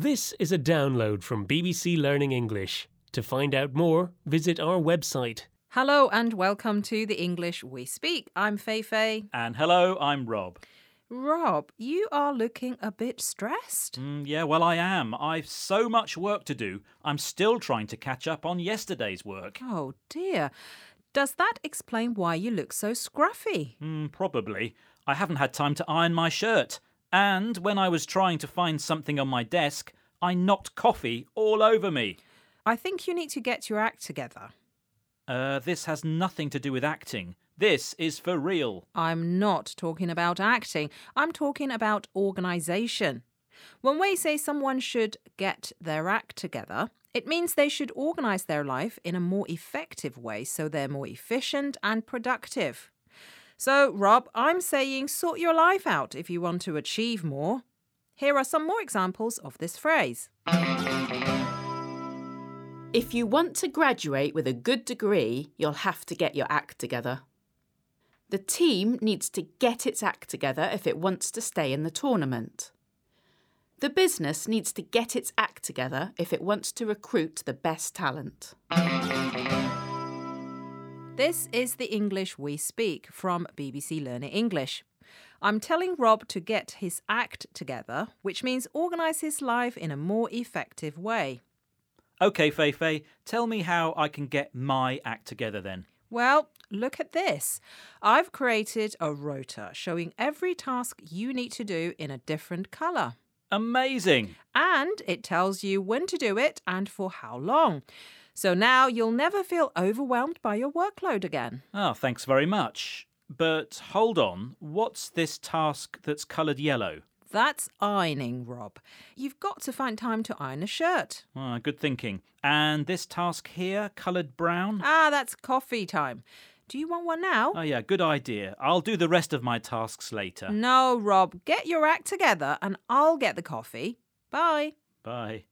This is a download from BBC Learning English. To find out more, visit our website. Hello and welcome to the English We Speak. I'm Fei Fei. And hello, I'm Rob. Rob, you are looking a bit stressed. Mm, yeah, well, I am. I've so much work to do. I'm still trying to catch up on yesterday's work. Oh dear. Does that explain why you look so scruffy? Mm, probably. I haven't had time to iron my shirt. And when I was trying to find something on my desk, I knocked coffee all over me. I think you need to get your act together. Uh, this has nothing to do with acting. This is for real. I'm not talking about acting, I'm talking about organisation. When we say someone should get their act together, it means they should organise their life in a more effective way so they're more efficient and productive. So, Rob, I'm saying sort your life out if you want to achieve more. Here are some more examples of this phrase. If you want to graduate with a good degree, you'll have to get your act together. The team needs to get its act together if it wants to stay in the tournament. The business needs to get its act together if it wants to recruit the best talent. This is the English we speak from BBC Learning English. I'm telling Rob to get his act together, which means organise his life in a more effective way. OK, Fei Fei, tell me how I can get my act together then. Well, look at this. I've created a rota showing every task you need to do in a different colour. Amazing! And it tells you when to do it and for how long. So now you'll never feel overwhelmed by your workload again. Oh, thanks very much. But hold on, what's this task that's coloured yellow? That's ironing, Rob. You've got to find time to iron a shirt. Ah, good thinking. And this task here, coloured brown? Ah, that's coffee time. Do you want one now? Oh, yeah, good idea. I'll do the rest of my tasks later. No, Rob. Get your act together and I'll get the coffee. Bye. Bye.